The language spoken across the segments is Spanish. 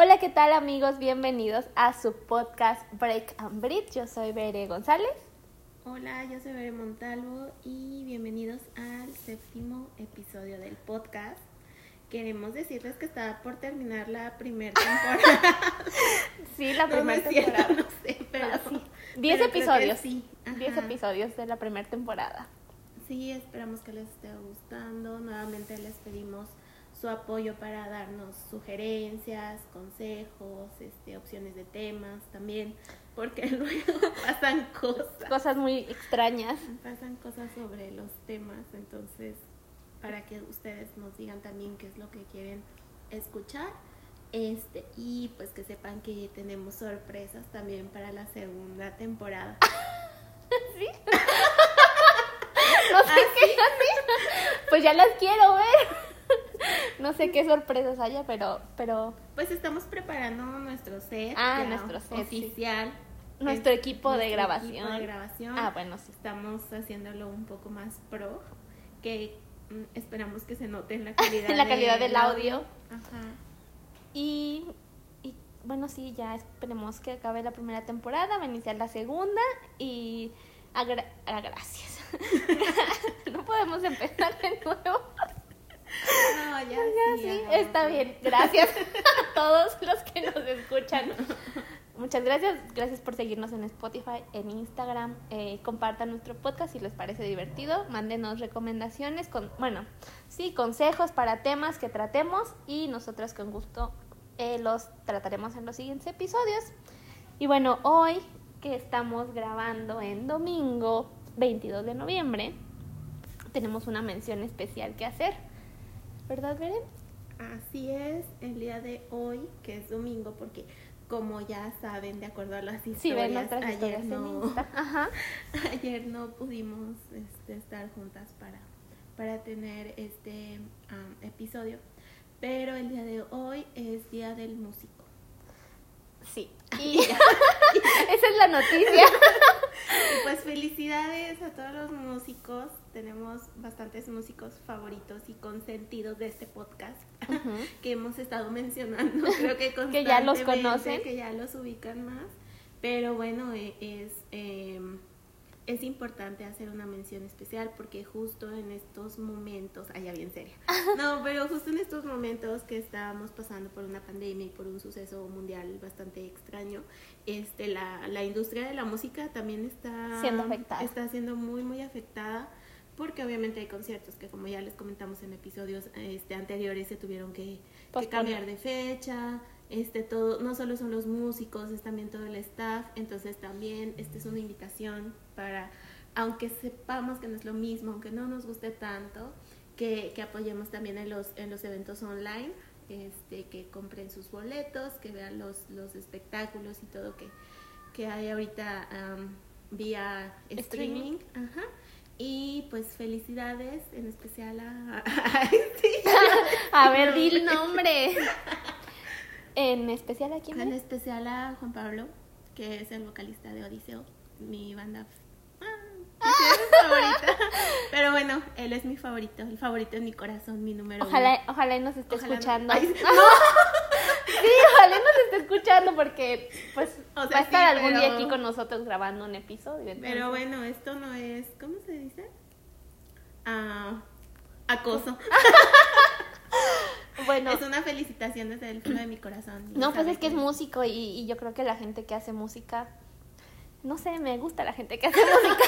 Hola, ¿qué tal amigos? Bienvenidos a su podcast Break and Breathe. Yo soy Bere González. Hola, yo soy Bere Montalvo y bienvenidos al séptimo episodio del podcast. Queremos decirles que está por terminar la primera temporada. sí, la primera no temporada. no sé, pero Ah, sí. Diez pero episodios. Sí, Diez episodios de la primera temporada. Sí, esperamos que les esté gustando. Nuevamente les pedimos su apoyo para darnos sugerencias, consejos, este, opciones de temas también, porque luego pasan cosas. Cosas muy extrañas. Pasan cosas sobre los temas, entonces para que ustedes nos digan también qué es lo que quieren escuchar. Este, y pues que sepan que tenemos sorpresas también para la segunda temporada. No sé qué así. Pues ya las quiero ver. No sé qué sorpresas haya, pero, pero Pues estamos preparando nuestro set, Ah, nuestro set, sí. oficial. nuestro Es- equipo de grabación. equipo de grabación. Ah, bueno, sí. Estamos haciéndolo un poco más pro, que mm, esperamos que se note en la calidad, En la calidad del del audio. Ajá. Y, y bueno, sí, ya esperemos que acabe la primera temporada, va a iniciar la segunda y agra- ah, gracias. no podemos empezar de nuevo. No, ya, sí, está bien. Gracias a todos los que nos escuchan. Muchas gracias. Gracias por seguirnos en Spotify, en Instagram. Eh, compartan nuestro podcast si les parece divertido. Mándenos recomendaciones, con, bueno, sí, consejos para temas que tratemos y nosotros con gusto eh, los trataremos en los siguientes episodios. Y bueno, hoy que estamos grabando en domingo 22 de noviembre, tenemos una mención especial que hacer. ¿Verdad, Beren? Así es, el día de hoy, que es domingo, porque como ya saben, de acuerdo a las historias, Sí, ayer, historias no, Insta. Ajá. ayer no pudimos este, estar juntas para, para tener este am, episodio, pero el día de hoy es Día del Músico. Sí. Y esa es la noticia. Y pues felicidades a todos los músicos, tenemos bastantes músicos favoritos y consentidos de este podcast. que hemos estado mencionando, creo que Que ya los conocen. que ya los ubican más, pero bueno, eh, es, eh, es importante hacer una mención especial porque justo en estos momentos, allá bien seria, no, pero justo en estos momentos que estábamos pasando por una pandemia y por un suceso mundial bastante extraño, este, la, la industria de la música también está Siendo afectada. está siendo muy, muy afectada porque obviamente hay conciertos que como ya les comentamos en episodios este, anteriores se tuvieron que, que cambiar de fecha, este todo, no solo son los músicos, es también todo el staff, entonces también esta es una invitación para, aunque sepamos que no es lo mismo, aunque no nos guste tanto, que, que apoyemos también en los, en los eventos online, este, que compren sus boletos, que vean los, los espectáculos y todo que, que hay ahorita am, vía Streaming. streaming. Ajá. Y pues felicidades en especial a... Sí. A ver, di el nombre. En especial aquí. En especial a Juan Pablo, que es el vocalista de Odiseo, mi banda ah, favorita. Pero bueno, él es mi favorito, el favorito en mi corazón, mi número Ojalá, ojalá y nos esté Ojalá no- escuchando. Ay, Sí, ojalá y nos esté escuchando porque pues O sea, va a estar sí, algún día aquí con nosotros grabando un episodio. uno. Pero bueno, esto no es, ¿cómo se dice? Ah, acoso. Bueno, Es una felicitación desde el fondo de mi corazón. no, pues es que es músico y, y yo creo que la gente que hace música, no sé, me gusta la gente que hace música.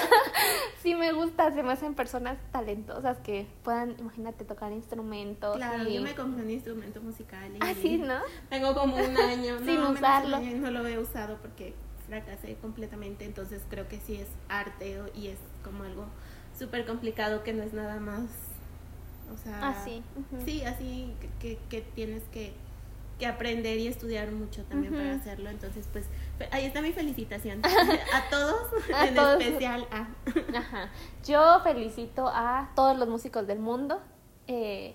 sí me gusta, se me hacen personas talentosas que puedan, imagínate, tocar instrumentos. Claro, y- yo me compré un instrumento musical. Y Ah, sí, ¿no? Tengo como un año. Sin un usarlo. año y no lo he usado porque fracasé completamente. Entonces creo que sí es arte y es como algo súper complicado que no es nada más. O sea. Ah, sí. así que, que, tienes que, que aprender y estudiar mucho también para hacerlo. Entonces, pues ahí está mi felicitación. A todos, A en todos. especial a. Ajá. Yo felicito a todos los músicos del mundo eh,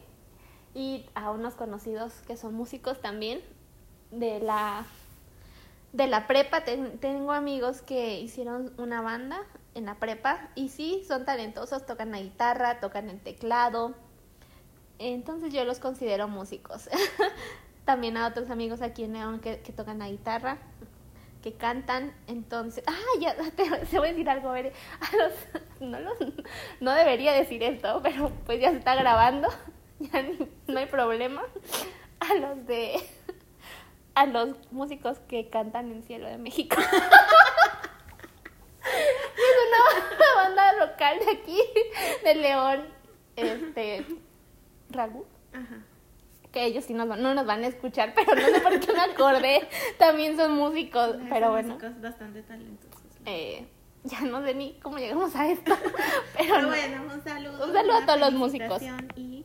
y a unos conocidos que son músicos también de la de la prepa. Ten- tengo amigos que hicieron una banda en la prepa y sí, son talentosos, tocan la guitarra, tocan el teclado. Entonces yo los considero músicos. también a otros amigos aquí en León que, tocan la guitarra, que cantan, entonces, ah, ya te, voy a decir algo, a los, no, los, no debería decir esto, pero pues ya se está grabando, ya no hay problema, a los de, a los músicos que cantan en Cielo de México. es una banda local de aquí, de León, este, Ragu. Ajá. Que ellos sí nos van- no nos van a escuchar, pero no sé por qué me acordé. También son músicos, pero Son bueno. músicos bastante talentosos. Eh, ya no sé ni cómo llegamos a esto. Pero, Pero no. bueno, un saludo. Un saludo a todos los músicos. Y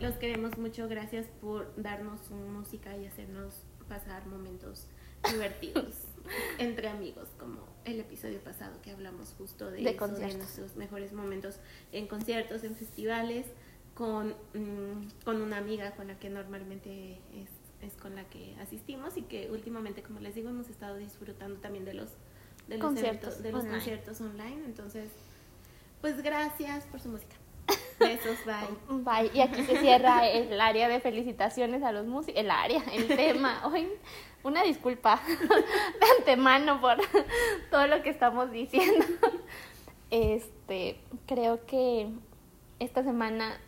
los queremos mucho. Gracias por darnos su música y hacernos pasar momentos divertidos entre amigos, como el episodio pasado que hablamos justo de, De eso, de nuestros mejores momentos en conciertos, en festivales, con, mm, con una amiga con la que normalmente es, es con la que asistimos y que últimamente, como les digo, hemos estado disfrutando también de los, de los, Conciertos eventos- de los online. conciertos online. Entonces, pues gracias por su música. Besos, bye. Bye. Y aquí se cierra el área de felicitaciones a los músicos. El área, el tema. Hoy, una disculpa de antemano por todo lo que estamos diciendo. Este, creo que esta semana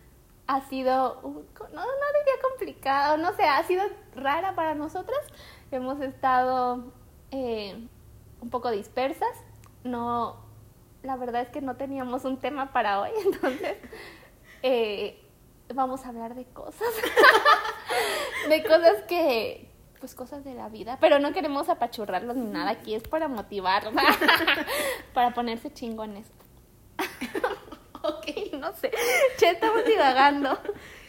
ha sido, no, no diría complicado, no sé, ha sido rara para nosotras. Hemos estado eh, un poco dispersas. No, la verdad es que no teníamos un tema para hoy, entonces eh, vamos a hablar de cosas, de cosas que, pues cosas de la vida, pero no queremos apachurrarlos ni nada, aquí es para motivar, para ponerse chingones. No sé, ya estamos divagando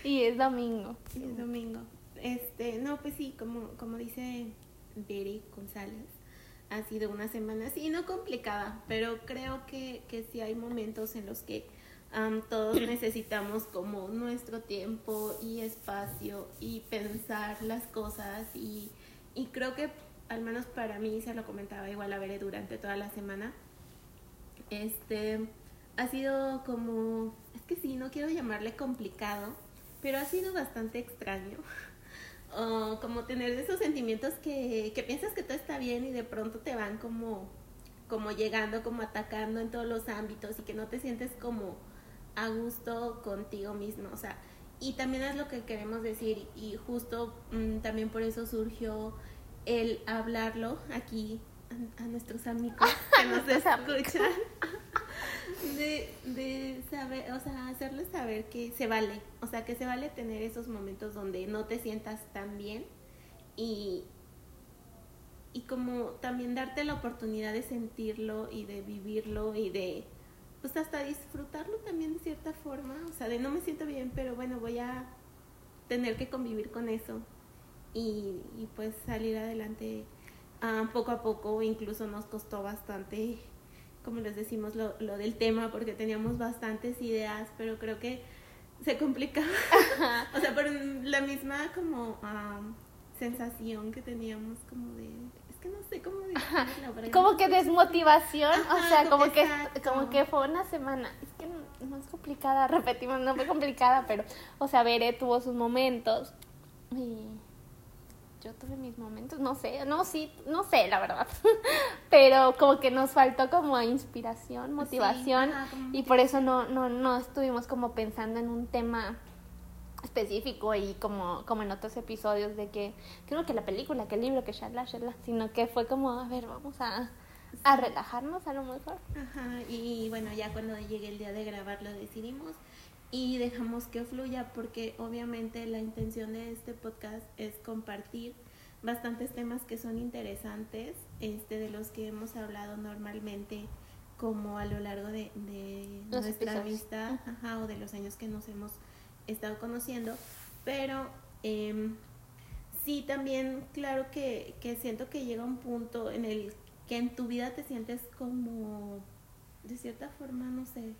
y es domingo. Sí, es domingo. Este, no, pues sí, como, como dice Beri González, ha sido una semana, sí, no complicada, pero creo que, que sí hay momentos en los que todos necesitamos como nuestro tiempo y espacio y pensar las cosas y, y creo que al menos para mí, se lo comentaba igual a Bere durante toda la semana, este, ha sido como, es que sí, no quiero llamarle complicado, pero ha sido bastante extraño. Uh, como tener esos sentimientos que, que piensas que todo está bien y de pronto te van como, como llegando, como atacando en todos los ámbitos y que no te sientes como a gusto contigo mismo. O sea, y también es lo que queremos decir y justo mm, también por eso surgió el hablarlo aquí a, a nuestros amigos que nos escuchan. De, de saber, o sea, hacerles saber que se vale, o sea, que se vale tener esos momentos donde no te sientas tan bien y, y como también darte la oportunidad de sentirlo y de vivirlo y de, pues hasta disfrutarlo también de cierta forma, o sea, de no me siento bien, pero bueno, voy a tener que convivir con eso y, y pues salir adelante ah, poco a poco, incluso nos costó bastante como les decimos, lo, lo del tema, porque teníamos bastantes ideas, pero creo que se complicaba. o sea, por la misma como am, sensación que teníamos como de... Es que no sé cómo decirlo. Como que desmotivación, o sea, como que, como que fue una semana, es que no, no es complicada, repetimos, no fue complicada, pero, o sea, Bere tuvo sus momentos y yo tuve mis momentos, no sé, no, sí, no sé, la verdad, pero como que nos faltó como inspiración, motivación ajá, como y por eso no, no, no estuvimos como pensando en un tema específico y como, como en otros episodios de que creo que la película, que el libro, que shala, shala, sino que fue como, a ver, vamos a, a relajarnos a lo mejor. Ajá, y bueno, ya cuando llegue el día de grabar lo decidimos y dejamos que fluya porque obviamente la intención de este podcast es compartir bastantes temas que son interesantes, este de los que hemos hablado normalmente como a lo largo de, nuestra episodios. amistad ajá, o de los años que nos hemos estado conociendo, pero em, sí también claro que, que siento que llega un punto en el que en tu vida te sientes como de cierta forma, no sé,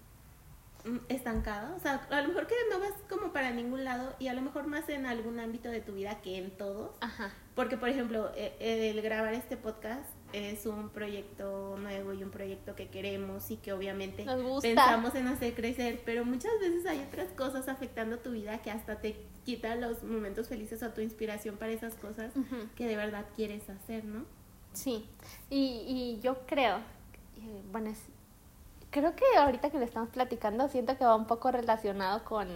estancada, o sea, a lo mejor que no vas como para ningún lado y a lo mejor más en algún ámbito de tu vida que en todos, Ajá. porque por ejemplo, eh, el grabar este podcast es un proyecto nuevo y un proyecto que queremos y que obviamente pensamos en hacer crecer, pero muchas veces hay otras cosas afectando tu vida que hasta te quitan los momentos felices o tu inspiración para esas cosas que de verdad quieres hacer, ¿no? Sí, y, y yo creo, eh, bueno, es- creo que ahorita que le estamos platicando, siento que va un poco relacionado con,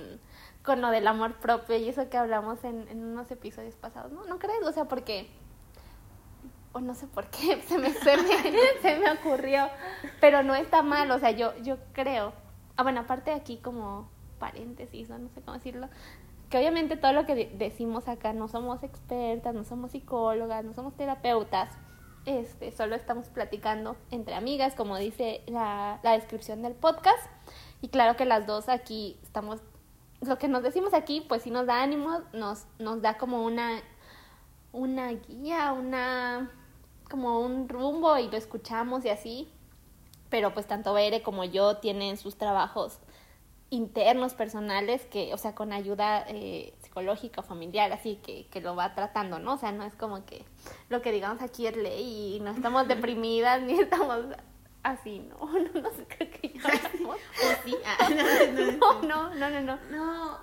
con lo del amor propio y eso que hablamos en, en unos episodios pasados, ¿no? ¿No crees? O sea, porque, o no sé por qué, se me, se me, se me ocurrió, pero no está mal, o sea, yo, yo creo, ah, bueno, aparte aquí como paréntesis, o no sé cómo decirlo, que obviamente todo lo que de- decimos acá no somos expertas, no somos psicólogas, no somos terapeutas, este, solo estamos platicando entre amigas, como dice la, descripción del podcast. Y claro que las dos aquí estamos, lo que nos decimos aquí, pues sí nos da ánimo, nos, da como una, una guía, una, como un rumbo y lo escuchamos y así. Pero pues tanto Bere como yo tienen sus trabajos internos, personales, que, o sea, con ayuda eh, psicológica o familiar, así que, que lo va tratando, ¿no? O sea, no es como que lo que digamos aquí es ley y no estamos deprimidas ni estamos así, ¿no? No, no sé, creo que ya. O sí, ah, no, No, no, no, no, no, no. no,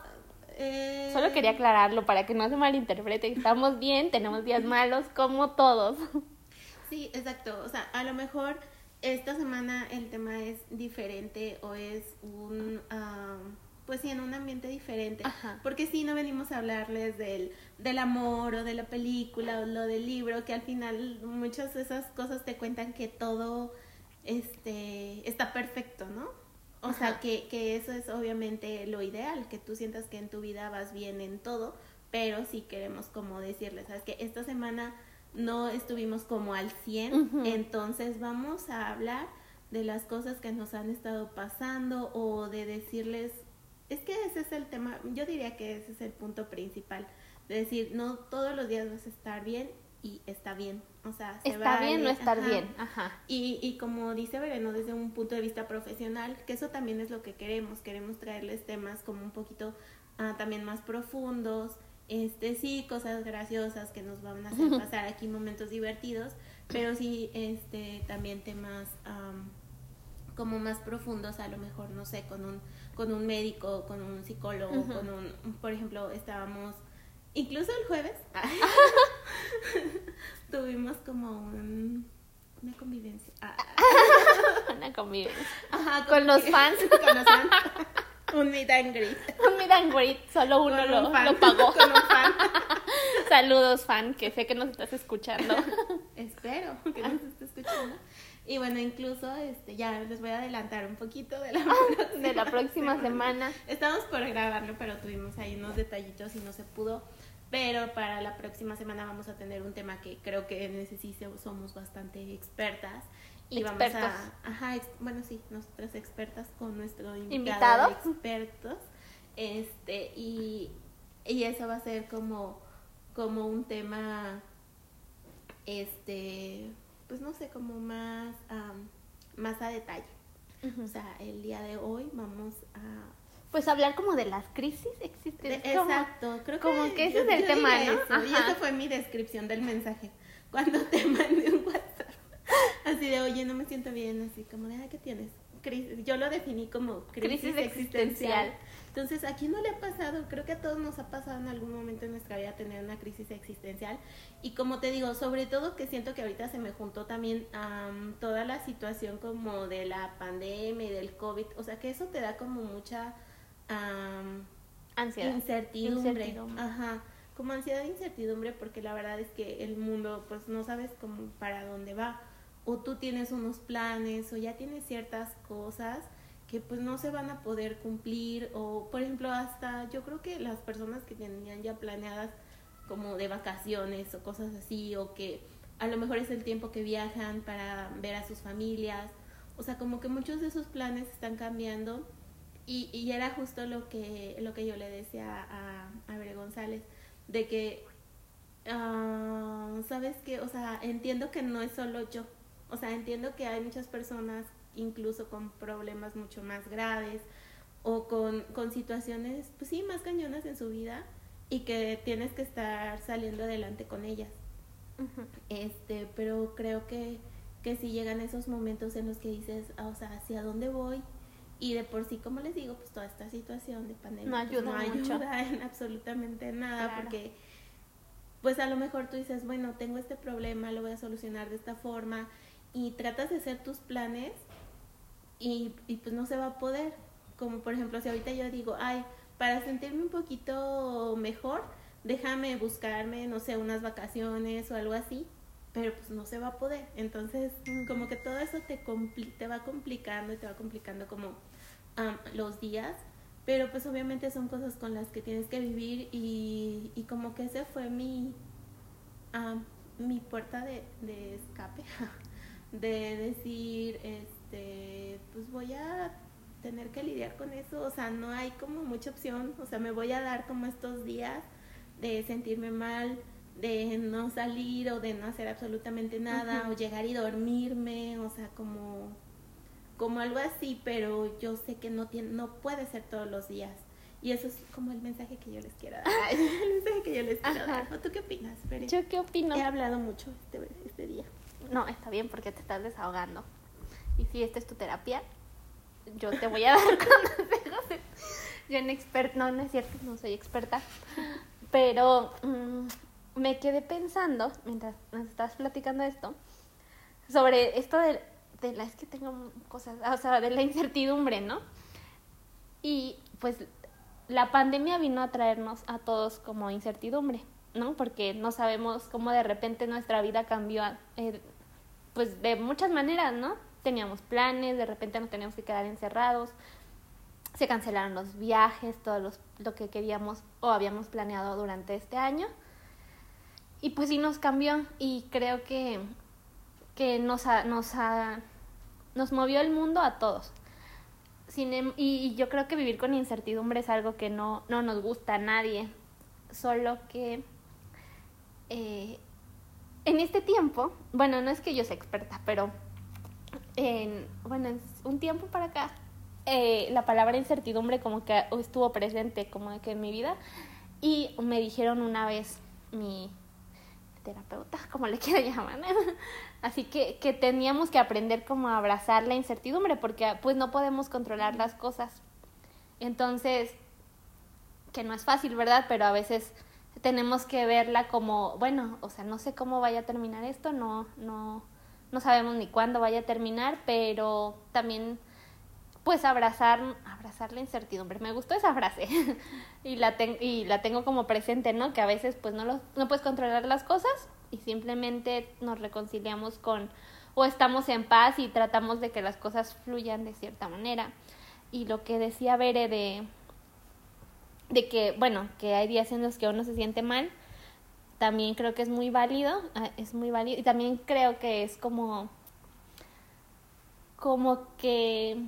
eh, Solo quería aclararlo para que no se malinterprete. Estamos bien, tenemos días malos como todos. Sí, exacto. O sea, a lo mejor esta semana el tema es diferente o es un, ah, pues sí, en un ambiente diferente. Ajá. Porque sí, no venimos a hablarles del, del amor o de la película o lo del libro, que al final muchas de esas cosas te cuentan que todo este, está perfecto, ¿no? O sea, que, que eso es obviamente lo ideal, que tú sientas que en tu vida vas bien en todo, pero sí queremos como decirles, ¿sabes? Que esta semana no estuvimos como al 100, Ujú. entonces vamos a hablar de las cosas que nos han estado pasando o de decirles, es que ese es el tema, yo diría que ese es el punto principal, de decir, no todos los días vas a estar bien y está bien, o sea, se Está bien no estar ajá. bien. Ajá. Y, y como dice Vereno, desde un punto de vista profesional, que eso también es lo que queremos, queremos traerles temas como un poquito ah, también más profundos, este sí, cosas graciosas que nos van a hacer pasar aquí momentos divertidos, pero sí este también temas am, como más profundos, a lo mejor, no sé, con un, con un médico, con un psicólogo, con un, por ejemplo, estábamos, incluso el jueves, tuvimos como un, una convivencia. Ah, Una convivencia. ajá, Con los fans. con los fans. un meet and greet. Un meet and greet, solo uno Con lo, un fan, lo pagó. Con un fan. Saludos, fan, que sé que nos estás escuchando. Espero que nos esté escuchando. Y bueno, incluso este ya les voy a adelantar un poquito de la, De la próxima semana. Estábamos por grabarlo, pero tuvimos ahí unos detallitos y no se pudo. Pero para la próxima semana vamos a tener un tema que creo que en ese sí somos bastante expertas. Y Expertos. vamos a. Ajá, ex- bueno, sí, nosotras expertas con nuestro invitado. ¿Invitado? Expertos. Este, y, y eso va a ser como, como un tema. Este, pues no sé, como más, am, más a detalle. O sea, el día de hoy vamos a Pues hablar como de las crisis como- exacto, creo que, como que ese yo- es el yo tema, ¿no? eso, Y esa fue mi descripción del mensaje. Cuando te mandé un WhatsApp, así de, oye, no me siento bien, así como de, "Ay, ¿qué tienes? Crisis. Yo lo definí como crisis, Crisis existencial. existencial. Entonces, ¿a quién no le ha pasado? Creo que a todos nos ha pasado en algún momento en nuestra vida tener una crisis existencial. Y como te digo, sobre todo que siento que ahorita se me juntó también am, toda la situación como de la pandemia y del COVID. O sea, que eso te da como mucha... am, Ansiedad. Incertidumbre. Incertidumbre. Ajá. Como ansiedad e incertidumbre porque la verdad es que el mundo pues no sabes cómo para dónde va. O tú tienes unos planes o ya tienes ciertas cosas que pues no se van a poder cumplir o por ejemplo hasta yo creo que las personas que tenían ya planeadas como de vacaciones o cosas así o que a lo mejor es el tiempo que viajan para ver a sus familias o sea como que muchos de esos planes están cambiando y, y era justo lo que lo que yo le decía a, a González de que ah, sabes que o sea entiendo que no es solo yo o sea entiendo que hay muchas personas incluso con problemas mucho más graves o con, con situaciones pues sí más cañonas en su vida y que tienes que estar saliendo adelante con ellas Este, pero creo que, que si llegan esos momentos en los que dices, ah, o sea, ¿hacia dónde voy? Y de por sí, como les digo, pues toda esta situación de pandemia no pues, ayuda, no mucho. ayuda en absolutamente nada Claro. porque pues a lo mejor tú dices, bueno, tengo este problema, lo voy a solucionar de esta forma y tratas de hacer tus planes y, y pues no se va a poder. Como por ejemplo, si ahorita yo digo, ay, para sentirme un poquito mejor, déjame buscarme, no sé, unas vacaciones o algo así, pero pues no se va a poder. Entonces, como que todo eso te, compli- te va complicando y te va complicando como am, los días, pero pues obviamente son cosas con las que tienes que vivir y, y como que ese fue mi, am, mi puerta de, de escape, de decir, este, pues voy a tener que lidiar con eso, o sea, no hay como mucha opción, o sea, me voy a dar como estos días de sentirme mal, de no salir o de no hacer absolutamente nada, o llegar y dormirme, o sea, como, como algo así, pero yo sé que no, tiene, no puede ser todos los días. Y eso es como el mensaje que yo les quiero dar. el mensaje que yo les quiero Ajá. dar. ¿O tú qué opinas, Fere? ¿Yo qué opino? He hablado mucho este, este día. No, está bien porque te estás desahogando. Y si esta es tu terapia, yo te voy a dar consejos. Yo en experta, no, no es cierto, no soy experta. Pero mm, me quedé pensando, mientras nos estás platicando esto, sobre esto de, de la, es que tengo cosas, o sea, de la incertidumbre, ¿no? Y pues la pandemia vino a traernos a todos como incertidumbre, ¿no? Porque no sabemos cómo de repente nuestra vida cambió, eh, pues de muchas maneras, ¿no? Teníamos planes, de repente nos teníamos que quedar encerrados, se cancelaron los viajes, todo los, lo que queríamos o habíamos planeado durante este año. Y pues sí nos cambió y creo que, que nos, ha- nos, ha- nos movió el mundo a todos. Sin em- y, yo creo que vivir con incertidumbre es algo que no, no nos gusta a nadie. Solo que eh, en este tiempo, bueno, no es que yo sea experta, pero en, bueno, en un tiempo para acá, eh, la palabra incertidumbre como que estuvo presente como que en mi vida y me dijeron una vez mi terapeuta, como le quiero llamar, así que, que teníamos que aprender como a abrazar la incertidumbre porque pues no podemos controlar las cosas. Entonces, que no es fácil, ¿verdad? Pero a veces tenemos que verla como, bueno, o sea, no sé cómo vaya a terminar esto, no, no, no sabemos ni cuándo vaya a terminar, pero también pues abrazar, abrazar la incertidumbre. Me gustó esa frase y la y la tengo como presente, ¿no? Que a veces pues no lo, no puedes controlar las cosas y simplemente nos reconciliamos con o estamos en paz y tratamos de que las cosas fluyan de cierta manera. Y lo que decía Bere de de que, bueno, que hay días en los que uno se siente mal, también creo que es muy válido, ah, es muy válido, y también creo que es como, como que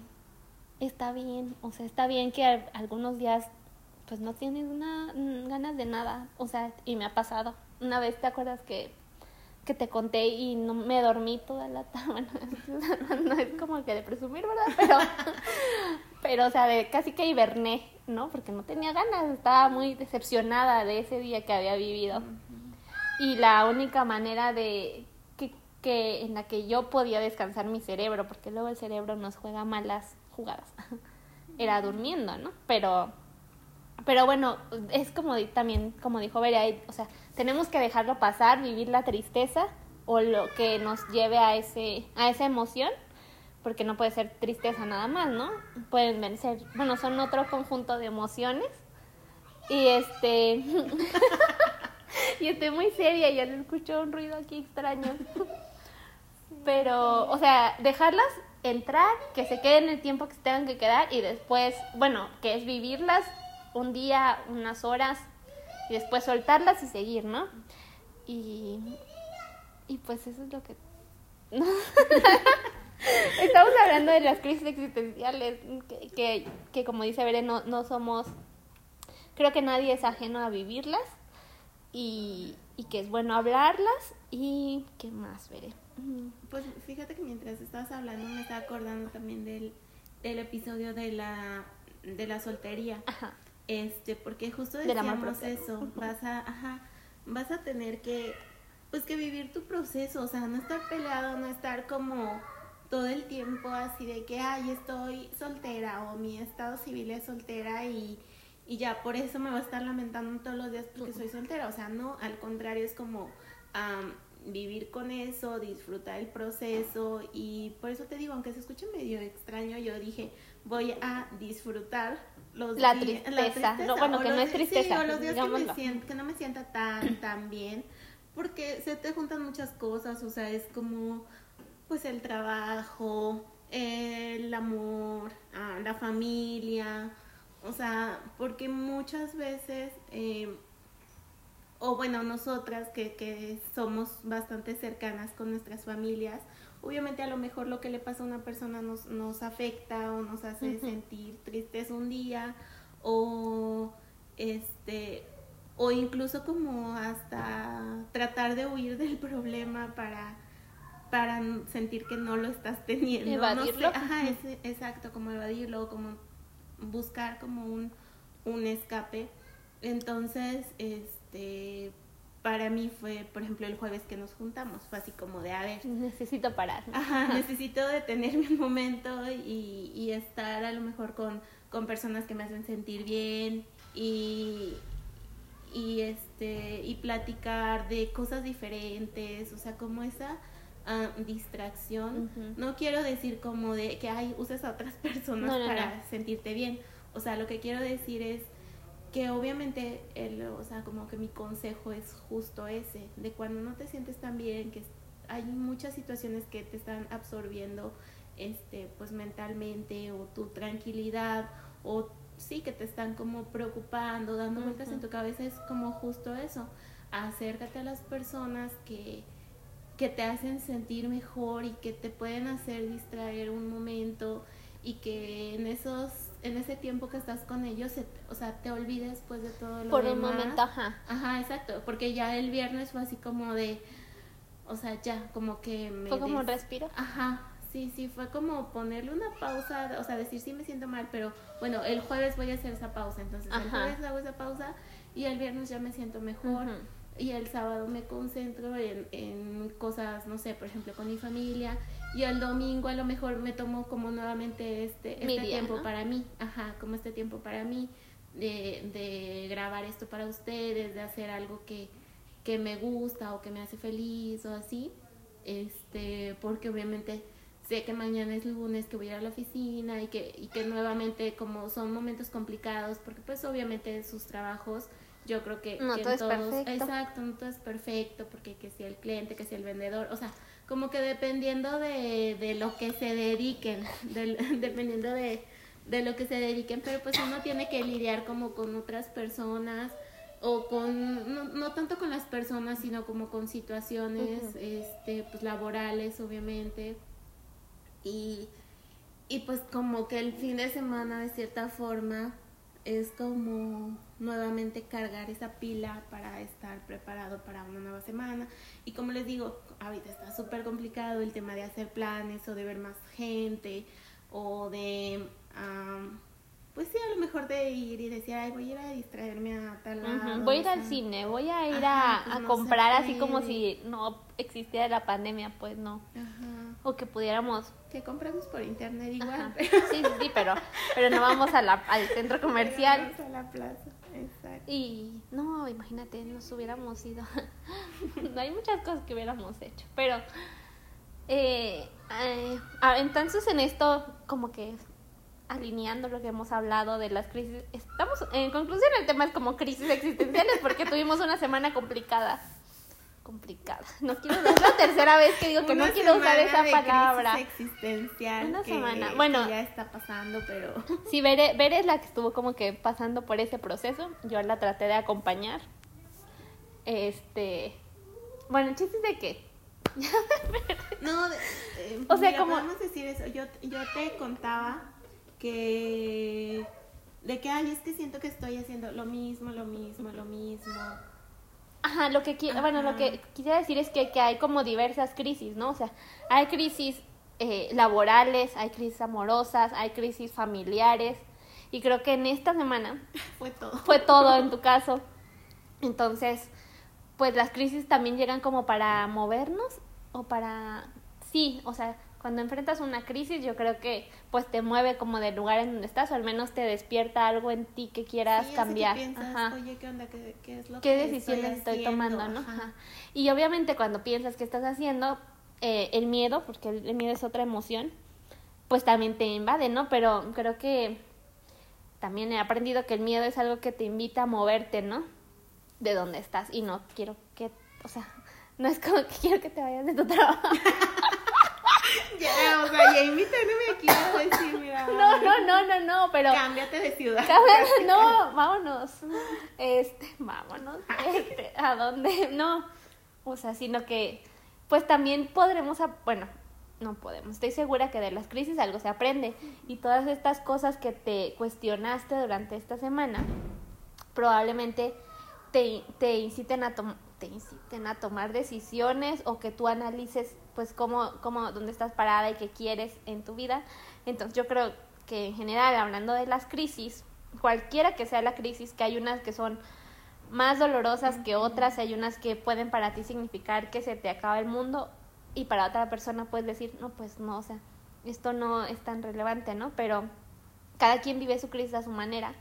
está bien, o sea, está bien que al- algunos días pues no tienes una, mm, ganas de nada, o sea, y me ha pasado. Una vez te acuerdas que, que te conté y no me dormí toda la tarde, bueno, no es como que de presumir, ¿verdad? Pero, pero o sea, de, casi que hiberné, ¿no? Porque no tenía ganas, estaba muy decepcionada de ese día que había vivido. Y la única manera de que, en la que yo podía descansar mi cerebro, porque luego el cerebro nos juega malas jugadas, era durmiendo, ¿no? Pero pero bueno, es como también, como dijo hay- o sea, tenemos que dejarlo pasar, vivir la tristeza o lo que nos lleve a ese a esa emoción, porque no puede ser tristeza nada más, ¿no? Pueden vencer, bueno, son otro conjunto de emociones. Y este y estoy muy seria, ya se escuchó un ruido aquí extraño. Pero, o sea, dejarlas entrar, que se queden el tiempo que se tengan que quedar y después, bueno, que es vivirlas un día, unas horas y después soltarlas y seguir, ¿no? Y, y pues eso es lo que... Estamos hablando de las crisis existenciales, que, que, que como dice Bere, no, no somos... Creo que nadie es ajeno a vivirlas y, y que es bueno hablarlas y... ¿Qué más? Mm, Pues fíjate que mientras estabas hablando me estaba acordando también del, del episodio de la, de la soltería. Ajá. Este, porque justo decíamos propio. eso, vas a, ajá, vas a tener que, pues que vivir tu proceso, o sea, no estar peleado, no estar como todo el tiempo así de que, ay, estoy soltera o mi estado civil es soltera y, y ya por eso me voy a estar lamentando todos los días porque soy soltera. O sea, no, al contrario, es como vivir con eso, disfrutar el proceso y por eso te digo, aunque se escuche medio extraño, yo dije, voy a disfrutar los la, tristeza. No, bueno, que no es tristeza. Sí, los días que, me que no me sienta tan, tan bien, porque se te juntan muchas cosas, o sea, es como pues el trabajo, el amor, ah, la familia, o sea, porque muchas veces, eh, o bueno, nosotras que, que somos bastante cercanas con nuestras familias, obviamente a lo mejor lo que le pasa a una persona nos, nos afecta o nos hace sentir tristes un día o este o incluso como hasta tratar de huir del problema para para sentir que no lo estás teniendo. Evadirlo. Ajá, es, exacto, como evadirlo, como buscar como un, un escape. Entonces, este, para mí fue, por ejemplo, el jueves que nos juntamos, fue así como de, a ver. Necesito parar. Ajá, necesito detenerme un momento y, y estar a lo mejor con, con personas que me hacen sentir bien y, y este y platicar de cosas diferentes, o sea, como esa distracción. No quiero decir como de que ay, uses a otras personas para sentirte bien. O sea, lo que quiero decir es que obviamente, el, o sea, como que mi consejo es justo ese, de cuando no te sientes tan bien, que hay muchas situaciones que te están absorbiendo, este, pues mentalmente, o tu tranquilidad, o sí que te están como preocupando, dando vueltas en tu cabeza, es como justo eso. Acércate a las personas que, que te hacen sentir mejor y que te pueden hacer distraer un momento y que en esos en ese tiempo que estás con ellos, o sea, te olvides pues de todo lo Por un momento, ajá. Ajá, exacto, porque ya el viernes fue así como de, o sea, ya, como que me... Fue como un respiro. Ajá, sí, sí, fue como ponerle una pausa, o sea, decir sí me siento mal, pero bueno, el jueves voy a hacer esa pausa, entonces el jueves hago esa pausa y el viernes ya me siento mejor y el sábado me concentro en, en cosas, no sé, por ejemplo, con mi familia y el domingo a lo mejor me tomo como nuevamente este, este tiempo para mí, ajá, como este tiempo para mí de, de grabar esto para ustedes, de hacer algo que, que me gusta o que me hace feliz o así, este, porque obviamente sé que mañana es lunes, que voy a ir a la oficina y que, y que nuevamente como son momentos complicados, porque pues obviamente sus trabajos yo creo que, no todo es perfecto. exacto, no todo es perfecto, porque que sea el cliente, que sea el vendedor, o sea, como que dependiendo de, de lo que se dediquen, dependiendo de, de lo que se dediquen, pero pues uno tiene que lidiar como con otras personas o con no, no tanto con las personas sino como con situaciones este pues laborales obviamente y y pues como que el fin de semana de cierta forma es como nuevamente cargar esa pila para estar preparado para una nueva semana. Y como les digo, ahorita está súper complicado el tema de hacer planes o de ver más gente o de, pues sí, a lo mejor de ir y decir, ay, voy a ir a distraerme a tal lado. Voy a ir al cine, voy a ir a, pues comprar así como si no existiera la pandemia, pues no. O que pudiéramos que compramos por internet igual. Sí, sí, pero, pero no vamos a la, al centro comercial. Vamos a la plaza, exacto. Y no, imagínate, nos hubiéramos ido. no hay muchas cosas que hubiéramos hecho, pero eh, eh, entonces en esto como que alineando lo que hemos hablado de las crisis, estamos en conclusión el tema es como crisis existenciales porque tuvimos una semana complicada complicada. No quiero, es la tercera vez que digo que no quiero usar esa palabra. existencial. Una semana. Bueno, ya está pasando, pero. Sí, Bere, Bere es la que estuvo como que pasando por ese proceso. Yo la traté de acompañar. Este. Bueno, el chiste es de que. no, eh, o sea, como. Podemos decir eso. Yo, yo te contaba que. De que, ay, es que siento que estoy haciendo lo mismo, lo mismo, lo mismo Ajá, lo que, bueno, lo que quisiera decir es que, que hay como diversas crisis, ¿no? O sea, hay crisis eh, laborales, hay crisis amorosas, hay crisis familiares. Y creo que en esta semana fue todo. Fue todo en tu caso. Entonces, pues las crisis también llegan como para movernos o para, sí, o sea, cuando enfrentas una crisis yo creo que pues te mueve como del lugar en donde estás o al menos te despierta algo en ti que quieras cambiar. Ajá. Oye, ¿qué onda? ¿Qué, qué es lo ¿Qué decisiones estoy, tomando? ¿no? Y obviamente cuando piensas que estás haciendo, eh, el miedo, porque el, miedo es otra emoción, pues también te invade, ¿no? Pero creo que también he aprendido que el miedo es algo que te invita a moverte, ¿no? De donde estás y no quiero que, o sea, no es como que quiero que te vayas de tu trabajo. ya, o sea, ya invítenme aquí a decir, mira. No, no, no, no, no, pero. Cámbiate de ciudad. Cámbiate, no, vámonos. Este, vámonos. Este, ¿a dónde? No. O sea, sino que, pues también podremos, bueno, no podemos. Estoy segura que de las crisis algo se aprende. Y todas estas cosas que te cuestionaste durante esta semana, probablemente te, te inciten a tomar te inciten a tomar decisiones o que tú analices pues cómo, cómo, dónde estás parada y qué quieres en tu vida. Entonces yo creo que en general, hablando de las crisis, cualquiera que sea la crisis, que hay unas que son más dolorosas que otras, hay unas que pueden para ti significar que se te acaba el mundo y para otra persona puedes decir, no, pues no, o sea, esto no es tan relevante, ¿no? Pero cada quien vive su crisis a su manera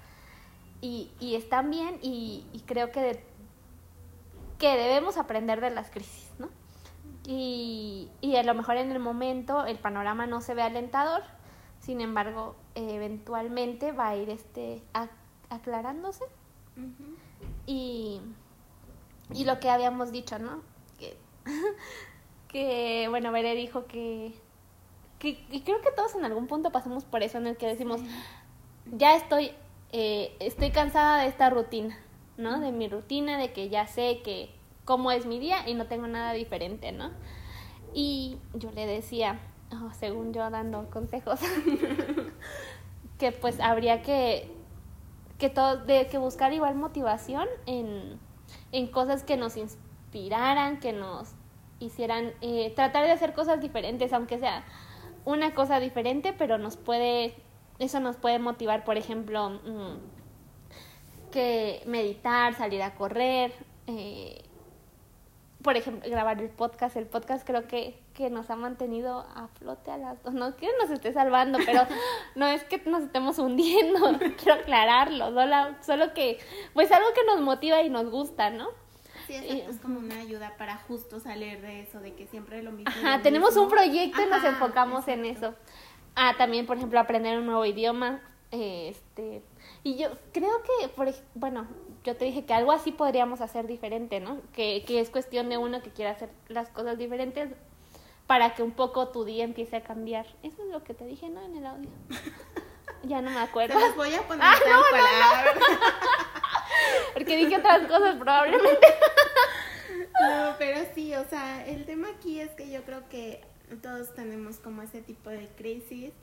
y, y están bien y, y creo que de que debemos aprender de las crisis, ¿no? Y, y a lo mejor en el momento el panorama no se ve alentador, sin embargo, eventualmente va a ir este aclarándose. y, y lo que habíamos dicho, ¿no? Que, que bueno, Veré dijo que, que, y creo que todos en algún punto pasamos por eso, en el que decimos, ya estoy, eh, estoy cansada de esta rutina, ¿no? De mi rutina, de que ya sé que cómo es mi día y no tengo nada diferente, ¿no? Y yo le decía, oh, según yo dando consejos, que pues habría que, que, todo, de, que buscar igual motivación en, en cosas que nos inspiraran, que nos hicieran eh, tratar de hacer cosas diferentes, aunque sea una cosa diferente, pero nos puede, eso nos puede motivar, por ejemplo, mm, que meditar, salir a correr, eh, por ejemplo, grabar el podcast. El podcast creo que, que nos ha mantenido a flote a las dos. No que nos esté salvando, pero no es que nos estemos hundiendo. Quiero aclararlo. Solo, solo que, pues algo que nos motiva y nos gusta, ¿no? Sí, es como una ayuda para justo salir de eso, de que siempre lo mismo. Ajá, tenemos un proyecto y nos enfocamos en eso. Ah, también, por ejemplo, aprender un nuevo idioma. Este, y yo creo que, por, bueno, yo te dije que algo así podríamos hacer diferente, ¿no? Que, que es cuestión de uno que quiera hacer las cosas diferentes para que un poco tu día empiece a cambiar. Eso es lo que te dije, ¿no? En el audio. Ya no me acuerdo. Se voy a poner ah, no, Porque dije otras cosas probablemente. No, pero sí, o sea, el tema aquí es que yo creo que todos tenemos como ese tipo de crisis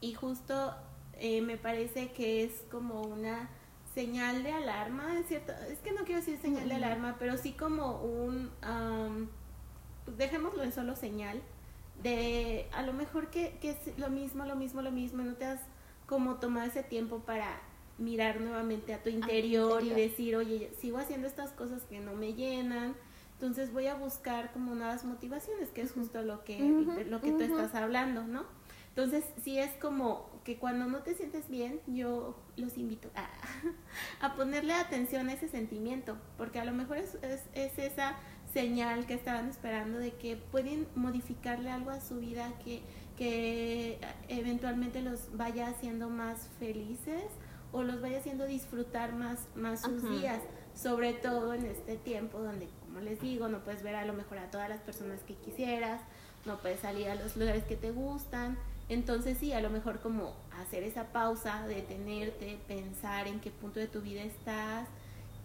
y justo eh, me parece que es como una señal de alarma, es cierto, es que no quiero decir señal de alarma, pero sí como un, pues dejémoslo en solo señal, de a lo mejor que, que, es lo mismo, lo mismo, lo mismo, no te has como tomado ese tiempo para mirar nuevamente a tu interior, y decir, oye, sigo haciendo estas cosas que no me llenan, entonces voy a buscar como nuevas motivaciones, que es justo lo que, lo que tú estás hablando, ¿no? Entonces, sí es como que cuando no te sientes bien, yo los invito a, a ponerle atención a ese sentimiento, porque a lo mejor es, es, esa señal que estaban esperando de que pueden modificarle algo a su vida que, que eventualmente los vaya haciendo más felices o los vaya haciendo disfrutar más, más sus días, sobre todo en este tiempo donde, como les digo, no puedes ver a lo mejor a todas las personas que quisieras, no puedes salir a los lugares que te gustan, entonces sí, a lo mejor como hacer esa pausa, detenerte, pensar en qué punto de tu vida estás,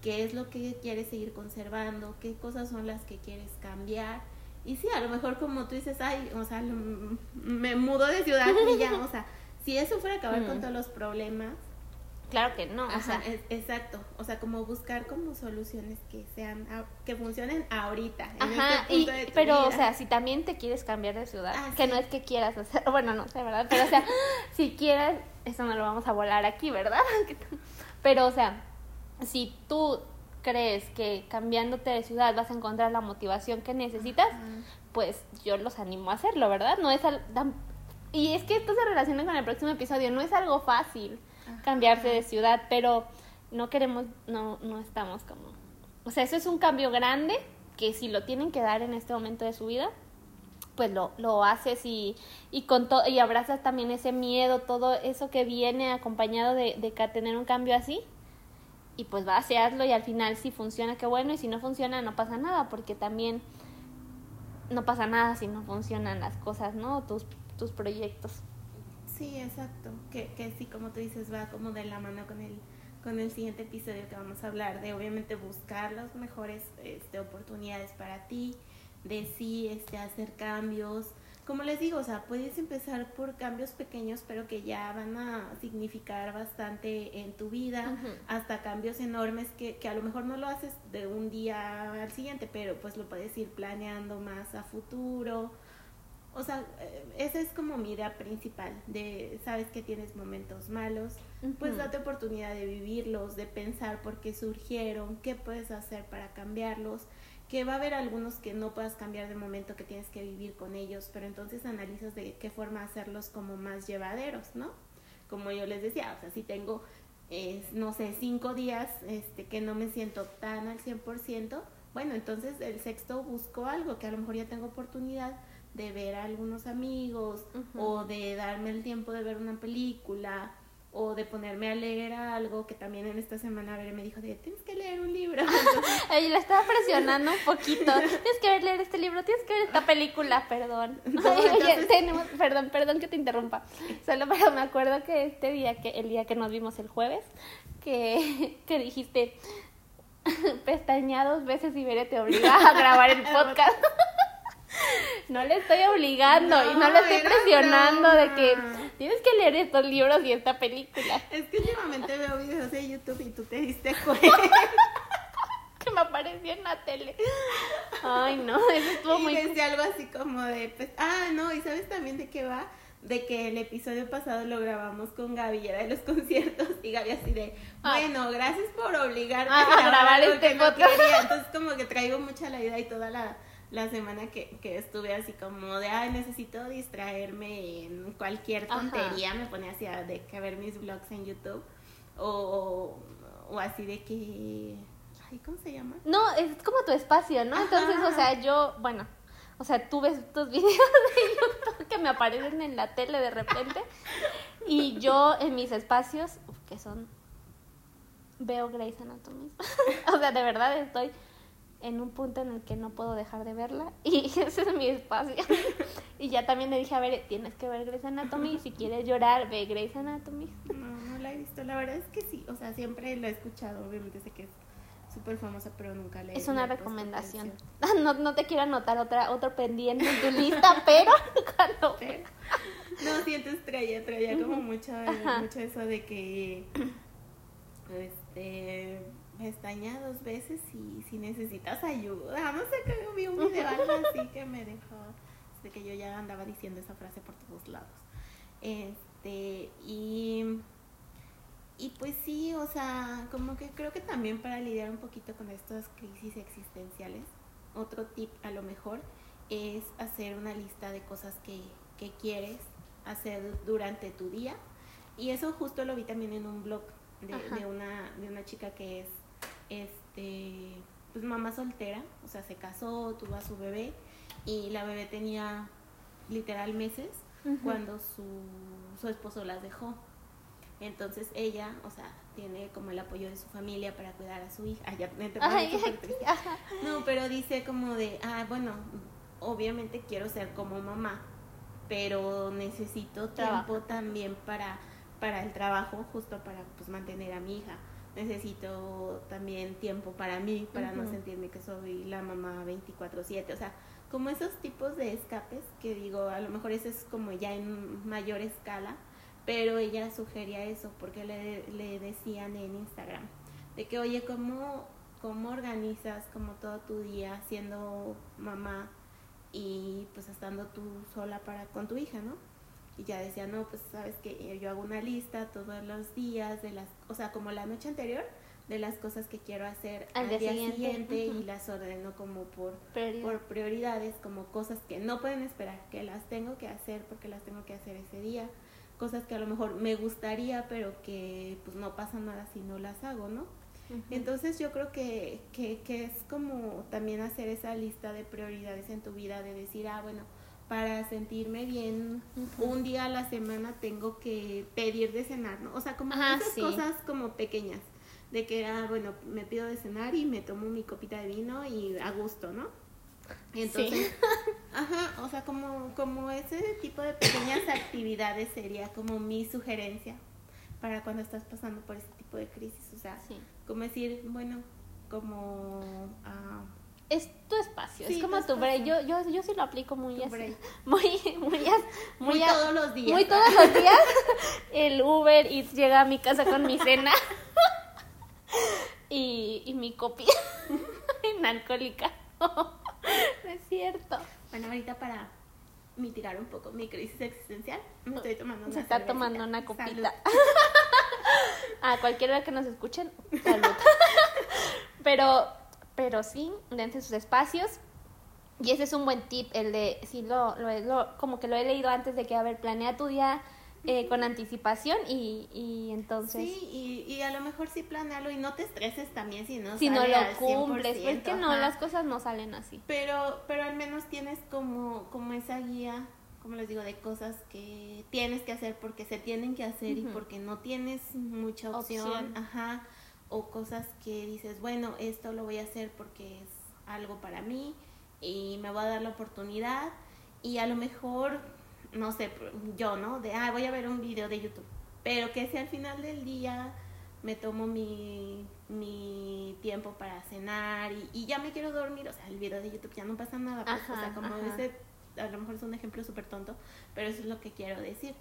qué es lo que quieres seguir conservando, qué cosas son las que quieres cambiar. Y sí, a lo mejor como tú dices, ay, o sea, me mudo de ciudad y ya, o sea, si eso fuera acabar con todos los problemas, Claro que no. o sea, exacto. O sea, como buscar como soluciones que sean, que funcionen ahorita. Ajá, este y, pero, o sea, si también te quieres cambiar de ciudad, ah, que no es que quieras hacer, bueno, no sé, ¿verdad? Pero, o sea, si quieres, eso no lo vamos a volar aquí, ¿verdad? pero, o sea, si tú crees que cambiándote de ciudad vas a encontrar la motivación que necesitas, pues yo los animo a hacerlo, ¿verdad? No es y es que esto se relaciona con el próximo episodio, no es algo fácil cambiarse de ciudad, pero no queremos, no, no estamos como, o sea, eso es un cambio grande que si lo tienen que dar en este momento de su vida, pues lo, lo haces y, y, con todo y abrazas también ese miedo, todo eso que viene acompañado de, de tener un cambio así. Y pues va a hacerlo y al final si funciona, qué bueno, y si no funciona, no pasa nada, porque también no pasa nada si no funcionan las cosas, ¿no? Tus, tus proyectos. Sí, exacto. Que, que sí, como tú dices, va como de la mano con el, con el siguiente episodio que vamos a hablar, de obviamente buscar las mejores este, oportunidades para ti, de sí este, hacer cambios. Como les digo, o sea, puedes empezar por cambios pequeños, pero que ya van a significar bastante en tu vida, hasta cambios enormes que, que a lo mejor no lo haces de un día al siguiente, pero pues lo puedes ir planeando más a futuro. O sea, eh, esa es como mi idea principal, de sabes que tienes momentos malos, pues date oportunidad de vivirlos, de pensar por qué surgieron, qué puedes hacer para cambiarlos que va a haber algunos que no puedas cambiar de momento, que tienes que vivir con ellos, pero entonces analizas de qué forma hacerlos como más llevaderos, ¿no? Como yo les decía, o sea, si tengo, no sé, cinco días este, que no me siento tan al 100%, bueno, entonces el sexto busco algo que a lo mejor ya tengo oportunidad de ver a algunos amigos o de darme el tiempo de ver una película o de ponerme a leer algo que también en esta semana a ver me dijo de tienes que leer un libro Ella la estaba presionando un poquito. Tienes que leer este libro tienes que ver esta película perdón tenemos, perdón perdón que te interrumpa. Solo pero me acuerdo que este día que el día que nos vimos el jueves que, que dijiste pestaña dos veces y veré te obliga a grabar el podcast no le estoy obligando y no le estoy presionando de que tienes que leer estos libros y esta película. Es que últimamente veo videos de YouTube y tú te diste cuenta. que me apareció en la tele. Ay, no, eso estuvo y muy... decía algo así como de, pues, ah, no, y ¿sabes también de qué va? de que el episodio pasado lo grabamos con Gaby, era de los conciertos, y Gaby así de, ah. bueno, gracias por obligarme a, grabar, este podcast. Entonces como que traigo mucha la idea y toda la, la semana que, que estuve así como de, ay, necesito distraerme en cualquier tontería, me pone así a, de que ver mis vlogs en YouTube o, o, así de que, ay, ¿cómo se llama? No, es como tu espacio, ¿no? Entonces, o sea, yo, bueno, o sea, tú ves tus videos de YouTube que me aparecen en la tele de repente y yo en mis espacios, que son, veo Grey's Anatomy, o sea, de verdad estoy en un punto en el que no puedo dejar de verla y ese es mi espacio. y ya también le dije, a ver, tienes que ver Grey's Anatomy, si quieres llorar, ve Grey's Anatomy. No, no la he visto, la verdad es que sí, o sea, siempre lo he escuchado, obviamente sé que es súper famosa, pero nunca la he Es una recomendación. No, no te quiero anotar otra, otro pendiente en tu lista, pero cuando... no, siento estrella, traía como mucho, mucho eso de que, este pestaña dos veces y si necesitas ayuda. No sé, que vi un video algo así que me dejó, de que yo ya andaba diciendo esa frase por todos lados. Este, y, y pues sí, o sea, como que creo que también para lidiar un poquito con estas crisis existenciales, otro tip a lo mejor es hacer una lista de cosas que, que quieres hacer durante tu día. Y eso justo lo vi también en un blog de, de, una, de una chica que es este, pues mamá soltera, o sea, se casó, tuvo a su bebé y la bebé tenía literal meses cuando su, su esposo las dejó. Entonces ella, o sea, tiene como el apoyo de su familia para cuidar a su hija. Ay, ya me No, pero dice como de, ah, bueno, obviamente quiero ser como mamá, pero necesito tiempo también para, para el trabajo, justo para pues mantener a mi hija necesito también tiempo para mí, para no sentirme que soy la mamá 24/7, o sea, como esos tipos de escapes que digo, a lo mejor eso es como ya en mayor escala, pero ella sugería eso porque le, le decían en Instagram, de que, oye, ¿cómo, ¿cómo organizas como todo tu día siendo mamá y pues estando tú sola para con tu hija, ¿no? Y ya decía, no, pues sabes que yo hago una lista todos los días de las, o sea, como la noche anterior, de las cosas que quiero hacer Al día siguiente. y las ordeno como por, Prioridad. por prioridades, como cosas que no pueden esperar, que las tengo que hacer porque las tengo que hacer ese día, cosas que a lo mejor me gustaría, pero que pues no pasa nada si no las hago, ¿no? Entonces yo creo que, que, que es como también hacer esa lista de prioridades en tu vida, de decir, ah, bueno, para sentirme bien, un día a la semana tengo que pedir de cenar, ¿no? O sea, como Ajá, esas sí. cosas como pequeñas, de que, ah, bueno, me pido de cenar y me tomo mi copita de vino y a gusto, ¿no? Entonces, ajá, o sea, como, como ese tipo de pequeñas actividades sería como mi sugerencia para cuando estás pasando por ese tipo de crisis, o sea, Sí. como decir, bueno, como ah, Es tu espacio, Sí, es como tu break. Yo, yo, yo sí lo aplico muy así. Muy, muy, muy, muy, a- todos los días. muy todos los días. El Uber Eats llega a mi casa con mi cena y, y mi copia en alcohólica. No es cierto. Bueno, ahorita para mitigar un poco mi crisis existencial, me estoy tomando una Se está cervecita. tomando una Salud. copita. A cualquiera que nos escuchen, salud. Pero, pero sí, dense sus espacios. Y ese es un buen tip, el de, sí, lo, lo, lo- como que lo he leído antes de que, a ver, planea tu día eh, con anticipación y, y entonces, Sí, y, y a lo mejor sí planealo y no te estreses también si no si no lo cumples, pues 100%, que no, ajá. las cosas no salen así. Pero, pero al menos tienes como, como esa guía, como les digo, de cosas que tienes que hacer porque se tienen que hacer y porque no tienes mucha opción, Opción. ajá, o cosas que dices, bueno, esto lo voy a hacer porque es algo para mí y me voy a dar la oportunidad y a lo mejor, no sé, yo, ¿no? De, ah, voy a ver un video de YouTube, pero que si al final del día me tomo mi, mi tiempo para cenar y, y ya me quiero dormir, o sea, el video de YouTube ya no pasa nada, pues, o Ajá, sea, como ajá. ese, a lo mejor es un ejemplo súper tonto, pero eso es lo que quiero decir,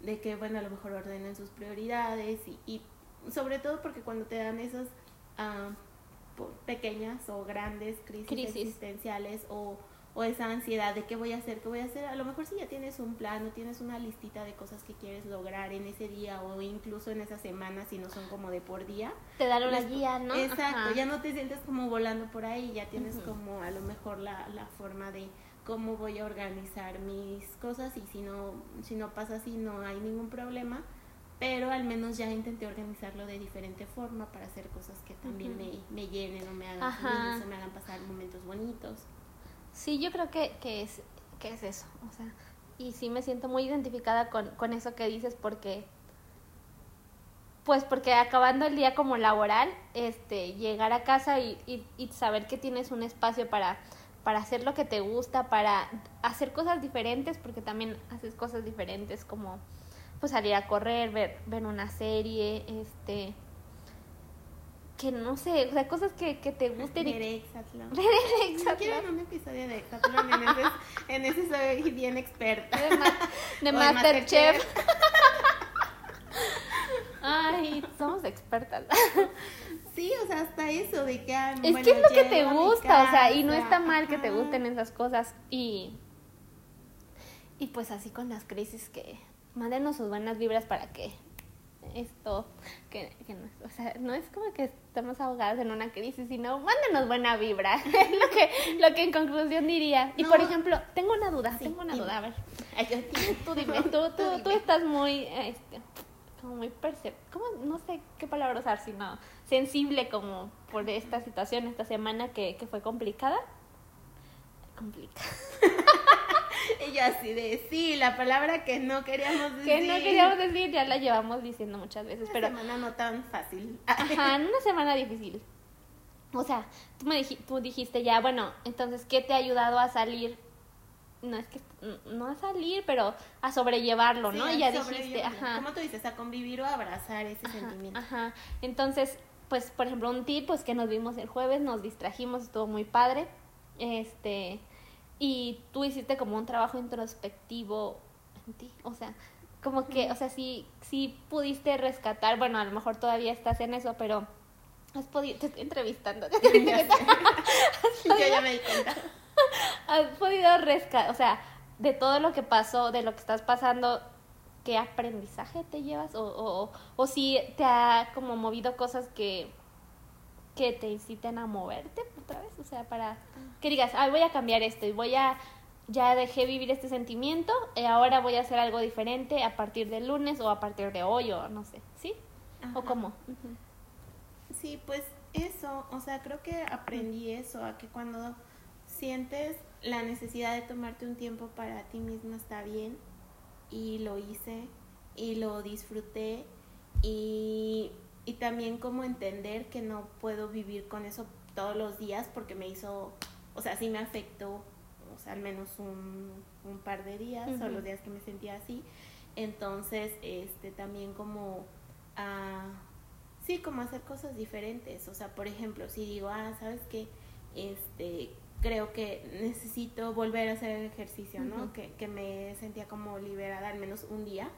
de que, bueno, a lo mejor ordenen sus prioridades y, y sobre todo porque cuando te dan esas po- pequeñas o grandes crisis, Crisis. existenciales o, o esa ansiedad de qué voy a hacer, qué voy a hacer, a lo mejor si ya tienes un plan o tienes una listita de cosas que quieres lograr en ese día o incluso en esa semana si no son como de por día, Te dan una guía, ¿no? Exacto, Ajá. ya no te sientes como volando por ahí, ya tienes como a lo mejor la, la forma de cómo voy a organizar mis cosas y si no, si no pasa así no hay ningún problema, pero al menos ya intenté organizarlo de diferente forma para hacer cosas que también me, me llenen o me hagan feliz o me hagan pasar momentos bonitos. Sí, yo creo que, que, es, que es eso. O sea, y sí me siento muy identificada con, con eso que dices porque, pues porque acabando el día como laboral, este, llegar a casa y, y, y saber que tienes un espacio para, para hacer lo que te gusta, para hacer cosas diferentes, porque también haces cosas diferentes como pues salir a correr, ver, ver una serie, este que no sé, o sea, cosas que, que te gusten Ver Exatlón. Ver Exatlón. quieren un episodio de Exatlón, en ese, en ese soy bien experta. de, ma- de Masterchef. Ay, somos expertas. Sí, o sea, hasta eso de que... ah, Es bueno, que es lo que te gusta, o sea, y no está mal que te gusten esas cosas. Y, y pues así con las crisis que mándenos sus buenas vibras para que esto, que, que no, o sea, no es como que estamos ahogadas en una crisis, sino mándenos buena vibra, es lo que, lo que en conclusión diría. Y No. por ejemplo, tengo una duda, Sí, tengo una dime. duda, a ver. Tú dime, tú, tú, estás muy, este, como muy percep... ¿Cómo? No sé qué palabra usar, sino sensible como por esta situación, esta semana que, que fue complicada. Complicada. Y yo así de, sí, la palabra que no queríamos decir. Que no queríamos decir, ya la llevamos diciendo muchas veces, Una pero... semana no tan fácil. Ajá, en una semana difícil. O sea, tú me dij- tú dijiste ya, bueno, entonces, ¿qué te ha ayudado a salir? No es que, no a salir, pero a sobrellevarlo, ¿no? Y ya dijiste, ajá. Como tú dices, a convivir o a abrazar ese Ajá, sentimiento. Ajá. Entonces, pues, por ejemplo, un tip, pues que nos vimos el jueves, nos distrajimos, estuvo muy padre. Este, y tú hiciste como un trabajo introspectivo en ti, o sea, como que, o sea, sí, sí pudiste rescatar, bueno, a lo mejor todavía estás en eso, pero has podido, te estoy entrevistando, yo ya me di cuenta. has podido rescatar, o sea, de todo lo que pasó, de lo que estás pasando, ¿qué aprendizaje te llevas? O, o, o si te ha como movido cosas que, que te inciten a moverte otra vez, o sea, para que digas, ay, voy a cambiar esto y voy a, ya dejé vivir este sentimiento, y ahora voy a hacer algo diferente a partir del lunes o a partir de hoy o no sé, ¿sí? ¿O Ajá. cómo? Sí, pues eso, o sea, creo que aprendí eso, a que cuando sientes la necesidad de tomarte un tiempo para ti mismo está bien y lo hice y lo disfruté y, y también como entender que no puedo vivir con eso todos los días porque me hizo, o sea, sí me afectó, o sea, al menos un, un par de días o Ujú. los días que me sentía así. Entonces, este, también como, ah, sí, como hacer cosas diferentes. O sea, por ejemplo, si digo, ah, ¿sabes qué? Este, creo que necesito volver a hacer ejercicio, ¿no? Que, que me sentía como liberada al menos un día.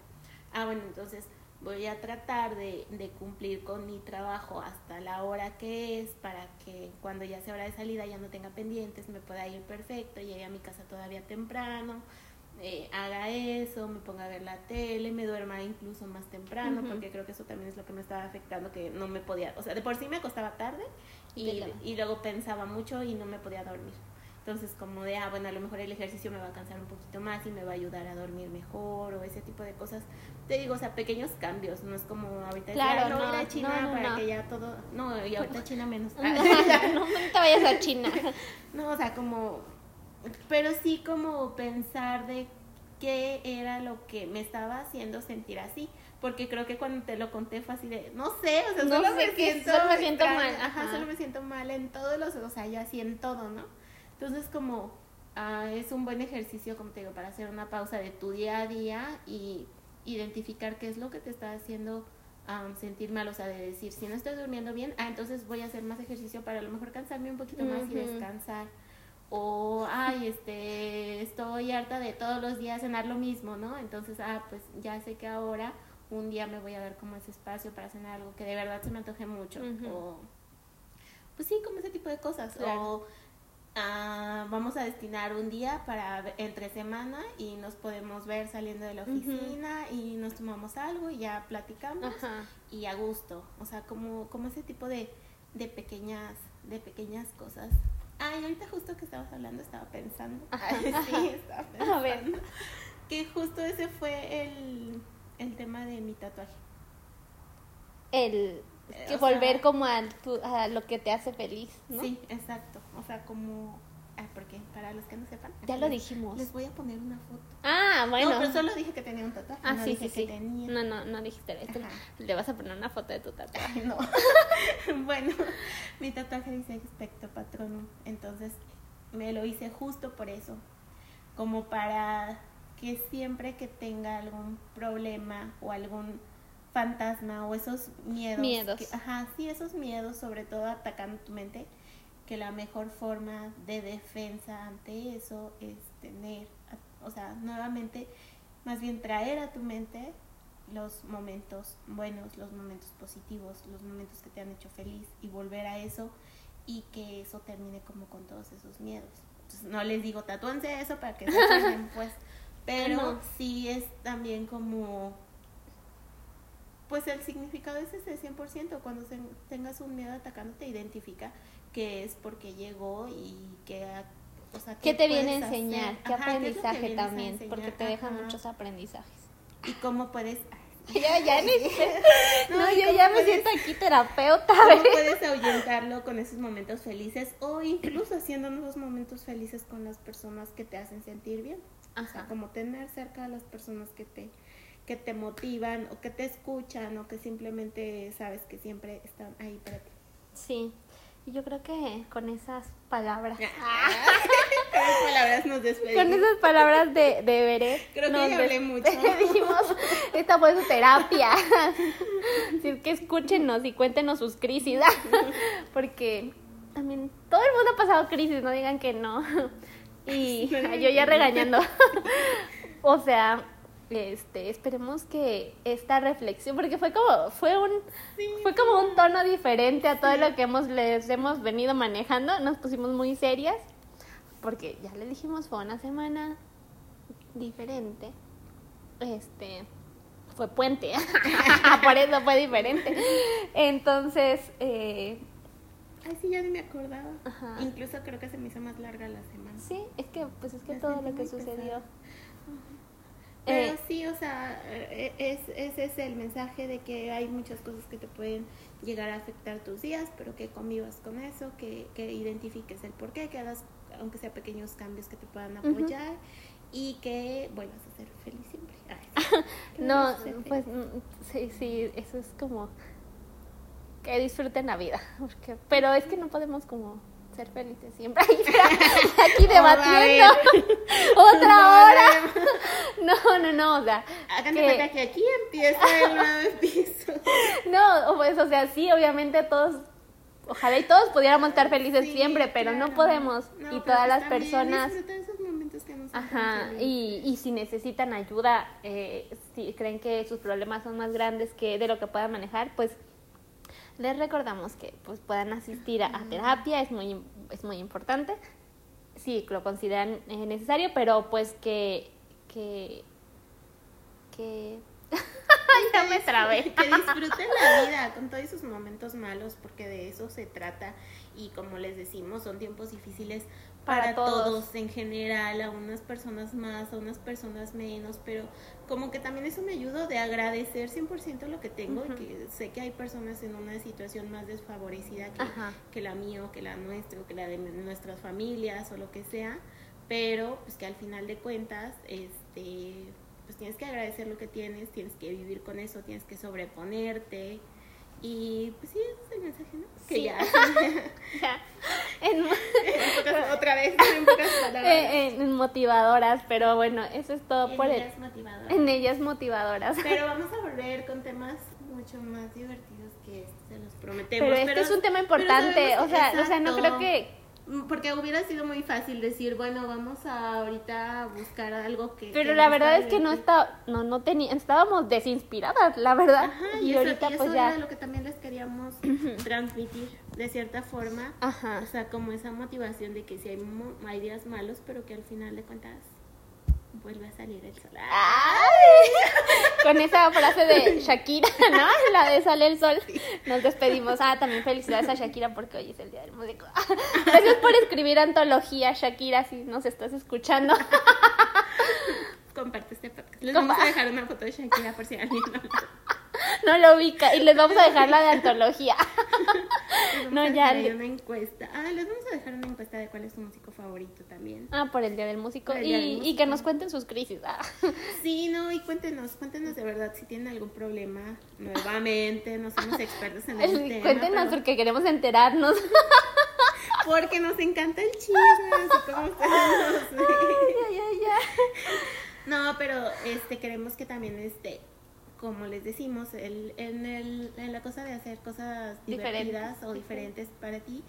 Ah, bueno, entonces voy a tratar de, de cumplir con mi trabajo hasta la hora que es para que cuando ya sea hora de salida ya no tenga pendientes, me pueda ir perfecto, llegue a mi casa todavía temprano, eh, haga eso, me ponga a ver la tele, me duerma incluso más temprano, porque creo que eso también es lo que me estaba afectando, que no me podía, o sea, de por sí me acostaba tarde y, y luego pensaba mucho y no me podía dormir. Entonces, como de, ah, bueno, a lo mejor el ejercicio me va a cansar un poquito más y me va a ayudar a dormir mejor o ese tipo de cosas. Te digo, o sea, pequeños cambios, no es como ahorita Claro, "Ay, no, a ir no, a China no, no, para no. que ya todo, no, y ahorita China menos. no, no te vayas a China. No, o sea, como, pero sí como pensar de qué era lo que me estaba haciendo sentir así, porque creo que cuando te lo conté fue así de, no sé, o sea, No solo sé me siento, solo me siento mal, ajá, ajá. solo me siento mal en todos los, o sea, yo así en todo, ¿no? Entonces como ah, es un buen ejercicio, como te digo, para hacer una pausa de tu día a día y identificar qué es lo que te está haciendo sentir mal, o sea, de decir, si no estoy durmiendo bien, ah, entonces voy a hacer más ejercicio para a lo mejor cansarme un poquito más y descansar. O, ay, este, estoy harta de todos los días cenar lo mismo, ¿no? Entonces, ah, pues ya sé que ahora un día me voy a dar como ese espacio para cenar algo que de verdad se me antoje mucho. O, pues sí, como ese tipo de cosas. Claro. O, ah, vamos a destinar un día para entre semana y nos podemos ver saliendo de la oficina y nos tomamos algo y ya platicamos Ajá. y a gusto, o sea, como, como ese tipo de, de pequeñas, de pequeñas cosas. Ay, ahorita justo que estabas hablando estaba pensando. Ay, sí, estaba pensando. A ver. Que justo ese fue el, el tema de mi tatuaje. El que o sea- volver como a, tu- a lo que te hace feliz, ¿no? Sí, exacto. O sea, como... Ah, porque para los que no sepan. Ya lo les- dijimos. Les voy a poner una foto. Ah, bueno. No, pero solo dije que tenía un tatuaje. Ah, no sí, dije sí, que sí. tenía. No, no, no dijiste esto. Le vas a poner una foto de tu tatuaje. Ay, no. bueno, mi tatuaje dice Expecto Patronum. Entonces me lo hice justo por eso. Como para que siempre que tenga algún problema o algún fantasma o esos miedos. Miedos. que- ajá, sí, esos miedos, sobre todo atacando tu mente, que la mejor forma de defensa ante eso es tener, o sea, nuevamente, más bien traer a tu mente los momentos buenos, los momentos positivos, los momentos que te han hecho feliz y volver a eso y que eso termine como con todos esos miedos. Entonces, no les digo tatúense eso para que se pues, pero No. sí es también como pues el significado es ese 100%, cuando se- tengas un miedo atacándote, identifica que es porque llegó y que... O sea, ¿Qué te viene a hacer? enseñar? ¿Qué Ajá, ¿qué aprendizaje a también? Porque te deja Ajá. muchos aprendizajes. Y cómo puedes... Ya, ya ni No, No, ¿y yo ya me puedes- siento aquí terapeuta. ¿Cómo puedes ahuyentarlo con esos momentos felices o incluso haciendo nuevos momentos felices con las personas que te hacen sentir bien? O sea, Ajá. como tener cerca a las personas que te que te motivan o que te escuchan o que simplemente sabes que siempre están ahí para ti. Sí. Y yo creo que con esas palabras. Con esas palabras nos despedimos. Con esas palabras de, de Veré. Creo que ya hablé mucho. Dijimos, esta fue su terapia. Así es que escúchenos y cuéntenos sus crisis. Porque también todo el mundo ha pasado crisis, no digan que no. Y yo ya regañando. O sea, este, esperemos que esta reflexión, porque fue como, fue un, Sí. fue como un tono diferente a todo lo que hemos, les hemos venido manejando. Nos pusimos muy serias, porque ya les dijimos, fue una semana diferente. Este, fue puente, por eso fue diferente. Entonces, eh, Ay, sí, ya ni me acordaba. Ajá. Incluso creo que se me hizo más larga la semana. Sí, es que pues es que todo lo que sucedió. pesada. Pero Eh, sí, o sea, eh, es, ese es el mensaje de que hay muchas cosas que te pueden llegar a afectar tus días, pero que convivas con eso, que, que identifiques el por qué, que hagas, aunque sea pequeños cambios que te puedan apoyar y que vuelvas a ser feliz siempre. Ay, no, pues mm, sí, sí, eso es como que disfruten la vida, porque, pero es que no podemos como ser felices siempre. Aquí debatiendo otra hora. No, no, no, o sea, Hagan que- que aquí empieza el nuevo episodio. no, pues, o sea, sí, obviamente todos, ojalá y todos pudiéramos estar felices Sí, siempre, pero no podemos. No, y todas pues las personas disfrutar esos momentos que nos hacen Ajá, y, y si necesitan ayuda, eh, si creen que sus problemas son más grandes que de lo que puedan manejar, pues les recordamos que pues puedan asistir a, a terapia, es muy, es muy importante, si lo consideran eh, necesario, pero pues que, que, que... ya me trabé. Que disfruten la vida con todos esos momentos malos, porque de eso se trata. Y como les decimos, son tiempos difíciles Para para, todos. todos. en general, a unas personas más, a unas personas menos, pero como que también eso me ayuda de agradecer 100% lo que tengo y que sé que hay personas en una situación más desfavorecida que, que la mía o que la nuestra o que la de nuestras familias o lo que sea, pero pues que al final de cuentas, este, pues tienes que agradecer lo que tienes, tienes que vivir con eso, tienes que sobreponerte y pues sí, ese es el mensaje, ¿no? Que Sí. ya, Ya. En- en pocas- otra vez, en pocas palabras. eh, en motivadoras, pero bueno, eso es todo En por el... ellas motivadoras. En ellas motivadoras. Pero vamos a volver con temas mucho más divertidos que este, se los prometemos. Pero este es un tema importante, o sea, o sea, no creo que Porque hubiera sido muy fácil decir, bueno, vamos a ahorita a buscar algo que... pero que la verdad es que no está no no tenía estábamos desinspiradas, la verdad. Ajá, y, y, eso, ahorita y eso pues era ya lo que también les queríamos transmitir de cierta forma. Ajá. O sea, como esa motivación de que si hay, mo- hay días malos, pero que al final de cuentas vuelve a salir el sol. Ay, con esa frase de Shakira, ¿no? La de sale el sol. Nos despedimos. Ah, también felicidades a Shakira porque hoy es el día del músico. Gracias por escribir antología, Shakira, si nos estás escuchando. Comparte este podcast. Les vamos a dejar una foto de Shakira por si alguien no lo No lo ubica y les vamos a dejar la de antología. No, ya una encuesta. Ah, les vamos a dejar una encuesta de cuál es su músico favorito también. Ah, por el día del músico. Y, Día del y que nos cuenten sus crisis. Ah. Sí, no, y cuéntenos, cuéntenos de verdad si tienen algún problema. Nuevamente, no somos expertos en el tema. Cuéntenos pero- porque queremos enterarnos. Porque nos encanta el chisme, así como ustedes. Ay, ay, ay. No, pero este queremos que también este como les decimos, el, en, el, en la cosa de hacer cosas Diferentes. divertidas o diferentes para ti,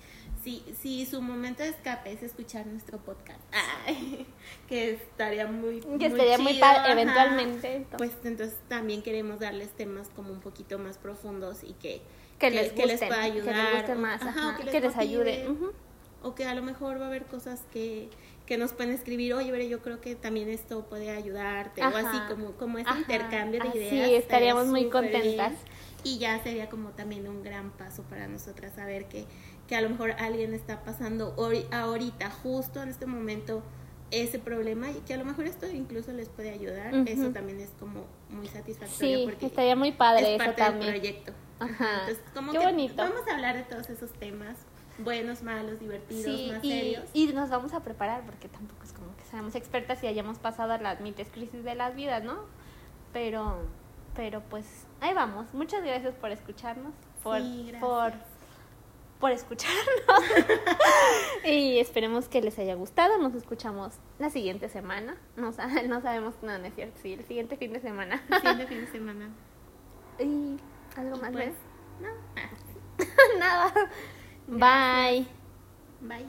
si, si su momento de escape es escuchar nuestro podcast, ay, que estaría muy Que estaría muy padre eventualmente. entonces. Pues entonces también queremos darles temas como un poquito más profundos y que, que les que les gusten, pueda que les ayudar, guste o- más, ajá, ajá, o que les les, ayude. o que a lo mejor va a haber cosas que, que nos pueden escribir, oye, pero yo creo que también esto puede ayudarte, o así como, como ese Ajá, intercambio de así, ideas. estaríamos muy bien. contentas. Y ya sería como también un gran paso para nosotras saber que, que a lo mejor alguien está pasando hori- ahorita, justo en este momento, ese problema y que a lo mejor esto incluso les puede ayudar. Eso también es como muy satisfactorio Sí, porque estaría muy padre es eso parte del también. proyecto. Ajá. Entonces, como Qué que bonito. vamos a hablar de todos esos temas, buenos, malos, divertidos, Sí, más y, serios. y nos vamos a preparar porque tampoco es como que seamos expertas y hayamos pasado las mites crisis de las vidas, ¿no? Pero, pero pues ahí vamos. Muchas gracias por escucharnos, por, Sí, gracias. por, por escucharnos. y esperemos que les haya gustado. Nos escuchamos la siguiente semana. No, no sabemos, no, no es cierto. Sí, el siguiente fin de semana. Siguiente fin de semana. y algo Y más, pues, ¿ves? no. Ah, Nada. Bye. Bye.